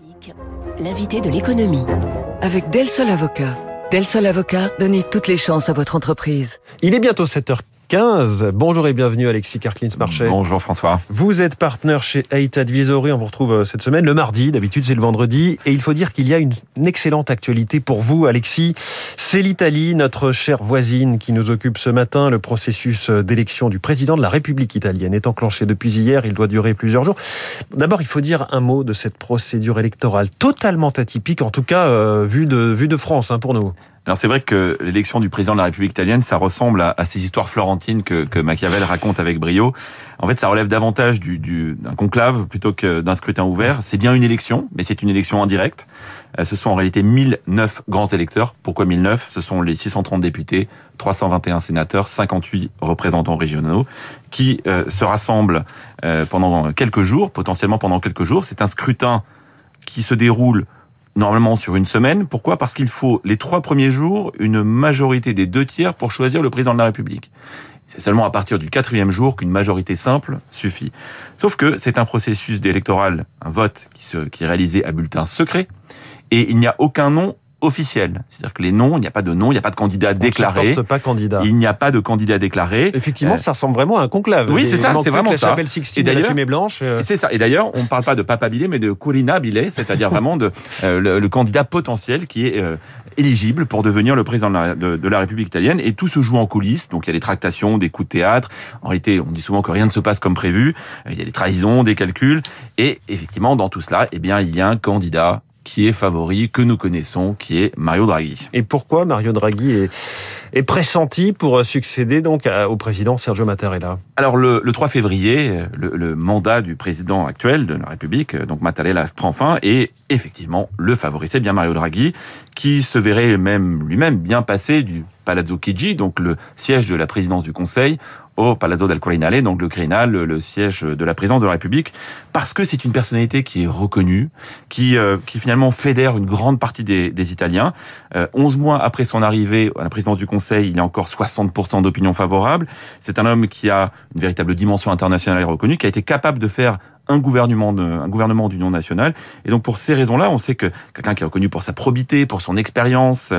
Classique, l'invité de l'économie. Avec Del Sol Avocat. Del Sol Avocat, donnez toutes les chances à votre entreprise. Il est bientôt 7h15. Bonjour et bienvenue Alexis Karklins-Marchais. Bonjour François. Vous êtes partenaire chez Eight Advisory. On vous retrouve euh, cette semaine le mardi. D'habitude, c'est le vendredi. Et il faut dire qu'il y a une excellente actualité pour vous, Alexis. C'est l'Italie, notre chère voisine, qui nous occupe ce matin. Le processus euh, d'élection du président de la République italienne est enclenché depuis hier. Il doit durer plusieurs jours. D'abord, il faut dire un mot de cette procédure électorale totalement atypique, en tout cas, euh, vue, de, vue de France, hein, pour nous. Alors c'est vrai que l'élection du président de la République italienne, ça ressemble à, ces histoires florentines que, Machiavel raconte avec brio. En fait, ça relève davantage du, du, d'un conclave plutôt que d'un scrutin ouvert. C'est bien une élection, mais c'est une élection indirecte. Euh, ce sont en réalité 1009 grands électeurs. Pourquoi 1009 Ce sont les 630 députés, 321 sénateurs, 58 représentants régionaux qui euh, se rassemblent euh, pendant quelques jours, potentiellement pendant quelques jours. C'est un scrutin qui se déroule normalement sur une semaine. Pourquoi? Parce qu'il faut les trois premiers jours une majorité des deux tiers pour choisir le président de la République. C'est seulement à partir du quatrième jour qu'une majorité simple suffit. Sauf que c'est un processus électoral, un vote qui, se, est réalisé à bulletin secret, et il n'y a aucun nom officiel. C'est-à-dire que les noms, il n'y a pas de nom, il n'y a pas de candidat déclaré. pas candidat. Il n'y a pas de candidat déclaré. Effectivement, euh, ça ressemble vraiment à un conclave. Oui, c'est ça, c'est vraiment ça. Et d'ailleurs, fumée blanche. Euh. C'est ça. Et d'ailleurs, on ne parle pas de papabile, mais de curinabile, c'est-à-dire vraiment de euh, le, candidat potentiel qui est éligible pour devenir le président de la, de la, République italienne. Et tout se joue en coulisses. Donc il y a des tractations, des coups de théâtre. En réalité, on dit souvent que rien ne se passe comme prévu. Il y a des trahisons, des calculs. Et effectivement, dans tout cela, eh bien, il y a un candidat qui est favori, que nous connaissons, qui est Mario Draghi. Et pourquoi Mario Draghi est, est pressenti pour succéder donc au président Sergio Mattarella? Alors le, 3 février, le, mandat du président actuel de la République, donc Mattarella, prend fin et effectivement le favori, c'est bien Mario Draghi, qui se verrait même lui-même bien passer du Palazzo Chigi, donc le siège de la présidence du Conseil, au Palazzo del Quirinale, donc le Quirinal, le siège de la présidence de la République, parce que c'est une personnalité qui est reconnue, qui, euh, qui finalement fédère une grande partie des, des Italiens. Euh, 11 mois après son arrivée à la présidence du Conseil, il y a encore 60% d'opinion favorable. C'est un homme qui a une véritable dimension internationale reconnue, qui a été capable de faire un gouvernement de, un gouvernement d'union nationale. Et donc pour ces raisons-là, on sait que quelqu'un qui est reconnu pour sa probité, pour son expérience,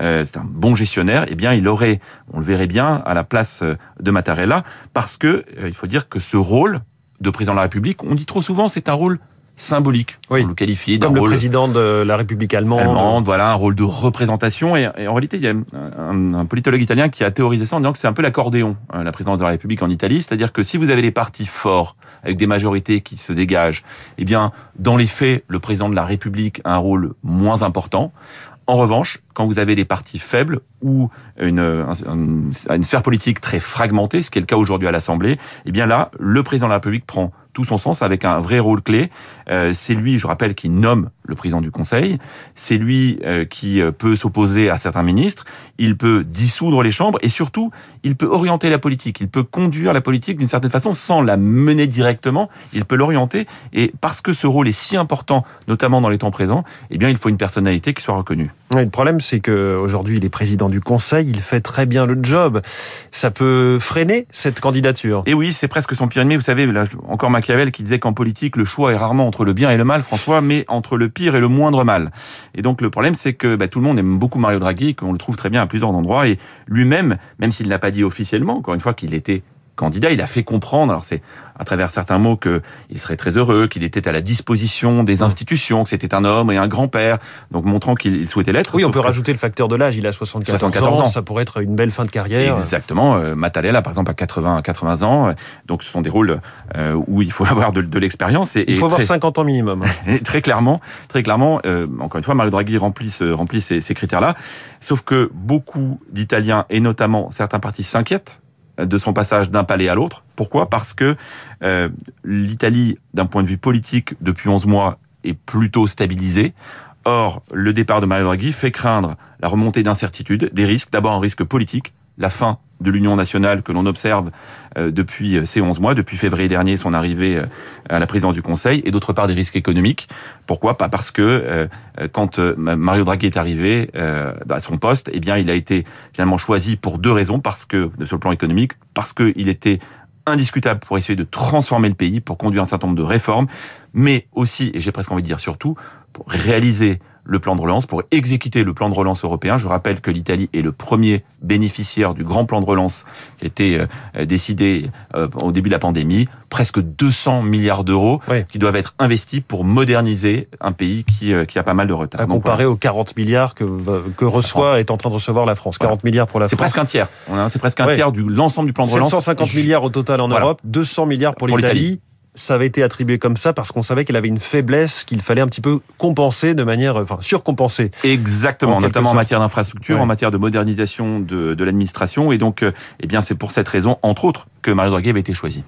euh, c'est un bon gestionnaire. Eh bien, il aurait, on le verrait bien, à la place de Mattarella, parce que euh, il faut dire que ce rôle de président de la République, on dit trop souvent, c'est un rôle symbolique. Oui. On le qualifie comme le président de la République allemande. allemande. Voilà, un rôle de représentation. Et, en réalité, il y a un, un, politologue italien qui a théorisé ça en disant que c'est un peu l'accordéon, hein, la présidence de la République en Italie. C'est-à-dire que si vous avez des partis forts, avec des majorités qui se dégagent, eh bien, dans les faits, le président de la République a un rôle moins important. En revanche, quand vous avez des partis faibles ou une, une, une, sphère politique très fragmentée, ce qui est le cas aujourd'hui à l'Assemblée, eh bien là, le président de la République prend tout son sens avec un vrai rôle clé. Euh, c'est lui, je rappelle, qui nomme le président du Conseil. C'est lui euh, qui euh, peut s'opposer à certains ministres. Il peut dissoudre les chambres et surtout, il peut orienter la politique. Il peut conduire la politique d'une certaine façon sans la mener directement. Il peut l'orienter et parce que ce rôle est si important, notamment dans les temps présents, eh bien, il faut une personnalité qui soit reconnue. le problème, c'est qu'aujourd'hui, il est président du Conseil. Il fait très bien le job. Ça peut freiner cette candidature? Et oui, c'est presque son pire ennemi. Vous savez, là, encore Qui disait qu'en politique, le choix est rarement entre le bien et le mal, François, mais entre le pire et le moindre mal. Et donc le problème, c'est que bah, tout le monde aime beaucoup Mario Draghi, qu'on le trouve très bien à plusieurs endroits, et lui-même, même s'il n'a pas dit officiellement, encore une fois, qu'il était candidat, il a fait comprendre, alors c'est à travers certains mots qu'il serait très heureux, qu'il était à la disposition des institutions, que c'était un homme et un grand-père, donc montrant qu'il souhaitait l'être. Oui, on peut rajouter le facteur de l'âge, il a 74, ans, ça pourrait être une belle fin de carrière. Exactement, euh, Matalella par exemple à 80, 80 ans, donc ce sont des rôles euh, où il faut avoir de, l'expérience. Et, il faut avoir 50 ans minimum. Et très clairement, très clairement, euh, encore une fois, Mario Draghi remplit, remplit ces, ces critères-là, sauf que beaucoup d'Italiens, et notamment certains partis, s'inquiètent de son passage d'un palais à l'autre. Pourquoi? Parce que euh, l'Italie, d'un point de vue politique, depuis 11 mois, est plutôt stabilisée. Or, le départ de Mario Draghi fait craindre la remontée d'incertitudes, des risques, d'abord un risque politique, la fin de l'Union nationale que l'on observe euh, depuis euh, ces 11 mois, depuis février dernier, son arrivée euh, à la présidence du Conseil, et d'autre part des risques économiques. Pourquoi? Pas parce que quand Mario Draghi est arrivé à son poste, eh bien, il a été finalement choisi pour deux raisons, parce que sur le plan économique, parce qu'il était indiscutable pour essayer de transformer le pays, pour conduire un certain nombre de réformes, mais aussi, et j'ai presque envie de dire surtout, pour réaliser le plan de relance, pour exécuter le plan de relance européen. Je rappelle que l'Italie est le premier bénéficiaire du grand plan de relance qui a été euh, décidé euh, au début de la pandémie. Presque 200 milliards d'euros Oui. qui doivent être investis pour moderniser un pays qui, euh, qui a pas mal de retard. À Donc, comparer aux 40 milliards que, que reçoit, est en train de recevoir la France. 40 milliards pour la C'est France. presque un tiers. C'est presque un tiers du l'ensemble du plan de relance. 750 milliards au total en Voilà. Europe, 200 milliards pour, Pour l'Italie. Ça avait été attribué comme ça parce qu'on savait qu'elle avait une faiblesse qu'il fallait un petit peu compenser de manière, enfin surcompenser. Exactement, En notamment en matière d'infrastructure, Ouais. en matière de modernisation de, de l'administration. Et donc, euh, eh bien, c'est pour cette raison, entre autres, que Mario Draghi avait été choisi.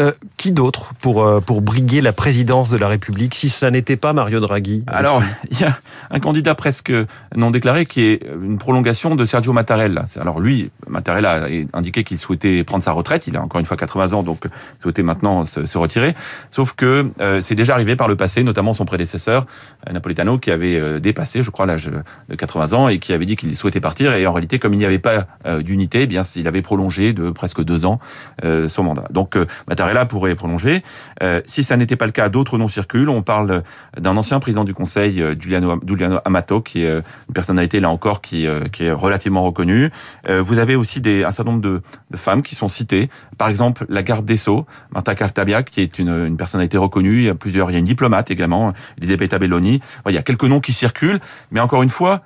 Euh, qui d'autre pour, euh, pour briguer la présidence de la République si ça n'était pas Mario Draghi? Alors, il y a un candidat presque non déclaré qui est une prolongation de Sergio Mattarella. Alors lui, Mattarella a indiqué qu'il souhaitait prendre sa retraite. Il a encore une fois 80 ans, donc souhaitait maintenant se, retirer. Sauf que euh, c'est déjà arrivé par le passé, notamment son prédécesseur, Napolitano, qui avait dépassé, je crois, l'âge de 80 ans et qui avait dit qu'il souhaitait partir. Et en réalité, comme il n'y avait pas d'unité, eh bien, il avait prolongé de presque deux ans son mandat. Donc, euh, Mattarella pourrait prolonger. Euh, si ça n'était pas le cas, d'autres noms circulent. On parle d'un ancien président du Conseil, euh, Giuliano, Amato, qui est euh, une personnalité là encore qui, euh, qui est relativement reconnue. Euh, vous avez aussi des, un certain nombre de, femmes qui sont citées. Par exemple, la garde des Sceaux, Marta Cartabia, qui est une, une personnalité reconnue. Il y a plusieurs, il y a une diplomate également, Elisabetta Belloni. Il y a quelques noms qui circulent, mais encore une fois,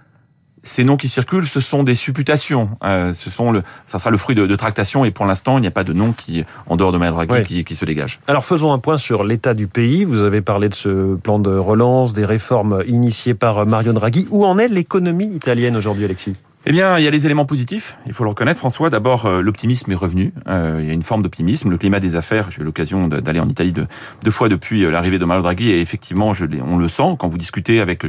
ces noms qui circulent, ce sont des supputations. Euh, ce sont le, ça sera le fruit de, de tractations et pour l'instant, il n'y a pas de nom qui, en dehors de Mario Draghi, Ouais. qui, qui se dégage. Alors faisons un point sur l'état du pays. Vous avez parlé de ce plan de relance, des réformes initiées par Mario Draghi. Où en est l'économie italienne aujourd'hui, Alexis? Eh bien, il y a les éléments positifs, il faut le reconnaître, François. D'abord, euh, l'optimisme est revenu. Euh, il y a une forme d'optimisme. Le climat des affaires, j'ai eu l'occasion de- d'aller en Italie deux, deux fois depuis euh, l'arrivée de Mario Draghi, et effectivement, on le sent quand vous discutez avec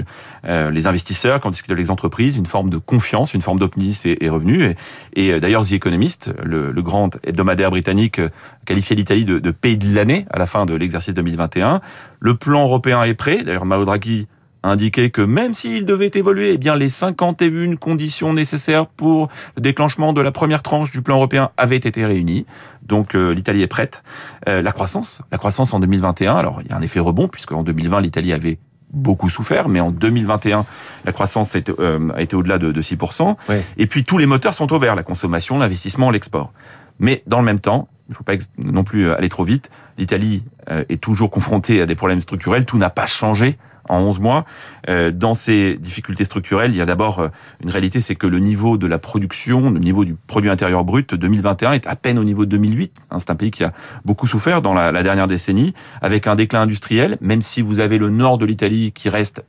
euh, les investisseurs, quand vous discutez avec les entreprises, une forme de confiance, une forme d'optimisme est, revenue. Et, d'ailleurs, The Economist, le, grand hebdomadaire britannique, qualifiait l'Italie de, de pays de l'année à la fin de l'exercice 2021. Le plan européen est prêt. D'ailleurs, Mario Draghi a indiqué que même s'il devait évoluer, eh bien les 51 conditions nécessaires pour le déclenchement de la première tranche du plan européen avaient été réunies. Donc euh, l'Italie est prête. Euh, la croissance, la croissance en 2021. Alors il y a un effet rebond puisque en 2020 l'Italie avait beaucoup souffert, mais en 2021 la croissance a été, euh, a été au-delà de, de 6%. Ouais. Et puis tous les moteurs sont au vert la consommation, l'investissement, l'export. Mais dans le même temps, il ne faut pas non plus euh, aller trop vite. L'Italie euh, est toujours confrontée à des problèmes structurels. Tout n'a pas changé en 11 mois. Euh, dans ces difficultés structurelles, il y a d'abord une réalité, c'est que le niveau de la production, le niveau du produit intérieur brut 2021 est à peine au niveau de 2008. Hein, c'est un pays qui a beaucoup souffert dans la, dernière décennie, avec un déclin industriel, même si vous avez le nord de l'Italie qui reste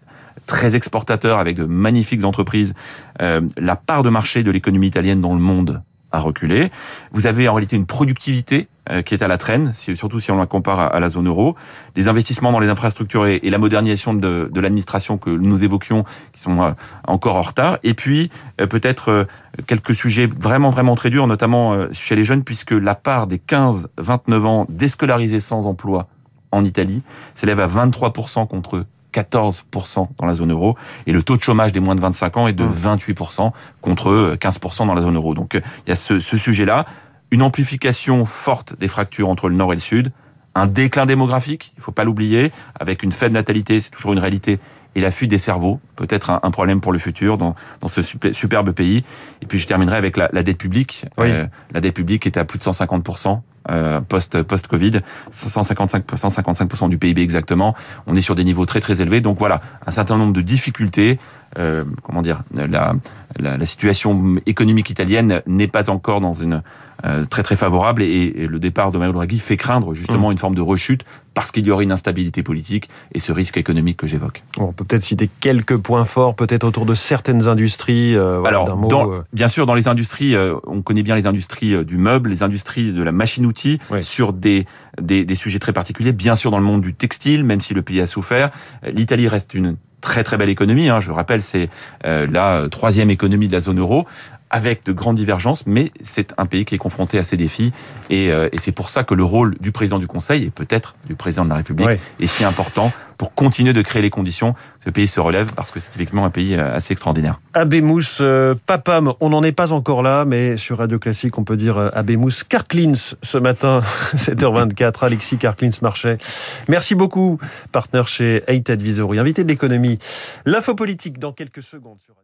très exportateur avec de magnifiques entreprises, la part de marché de l'économie italienne dans le monde a reculé. Vous avez en réalité une productivité euh, qui est à la traîne, surtout si on la compare à, à la zone euro. Les investissements dans les infrastructures et, la modernisation de, de l'administration que nous évoquions, qui sont euh, encore en retard. Et puis euh, peut-être quelques sujets vraiment vraiment très durs, notamment chez les jeunes, puisque la part des 15-29 ans déscolarisés sans emploi en Italie s'élève à 23% contre 14% dans la zone euro et le taux de chômage des moins de 25 ans est de Mmh. 28% contre euh, 15% dans la zone euro. Donc euh, il y a ce, ce sujet-là, une amplification forte des fractures entre le nord et le sud, un déclin démographique, il faut pas l'oublier, avec une faible natalité, c'est toujours une réalité, et la fuite des cerveaux, peut-être un, un problème pour le futur dans, dans ce super- superbe pays. Et puis je terminerai avec la, la dette publique. Oui. Euh, la dette publique est à plus de 150% euh, post post Covid, 155 155% du PIB exactement. On est sur des niveaux très très élevés. Donc voilà, un certain nombre de difficultés. Euh, comment dire, la, la, la situation économique italienne n'est pas encore dans une très très favorable et, et le départ de Mario Draghi fait craindre justement une forme de rechute parce qu'il y aurait une instabilité politique et ce risque économique que j'évoque. On peut peut-être citer quelques points forts, peut-être autour de certaines industries. euh, Alors, mot, dans- euh, bien sûr, dans les industries, euh, on connaît bien les industries euh, du meuble, les industries de la machine-outil, Oui. sur des, des, des sujets très particuliers. Bien sûr, dans le monde du textile, même si le pays a souffert, Euh, l'Italie reste une très très belle économie. Hein, je rappelle, c'est euh, la troisième économie de la zone euro avec de grandes divergences, mais c'est un pays qui est confronté à ces défis. Et, euh, et c'est pour ça que le rôle du président du Conseil, et peut-être du président de la République, Ouais. est si important pour continuer de créer les conditions que ce pays se relève, parce que c'est effectivement un pays euh, assez extraordinaire. Abemous euh, Papam, on n'en est pas encore là, mais sur Radio Classique, on peut dire euh, Abemous Karklins ce matin, 7h24, Alexis Karklins-Marchais. Merci beaucoup, partenaire chez Eight Advisory, invité de l'économie. L'info politique dans quelques secondes sur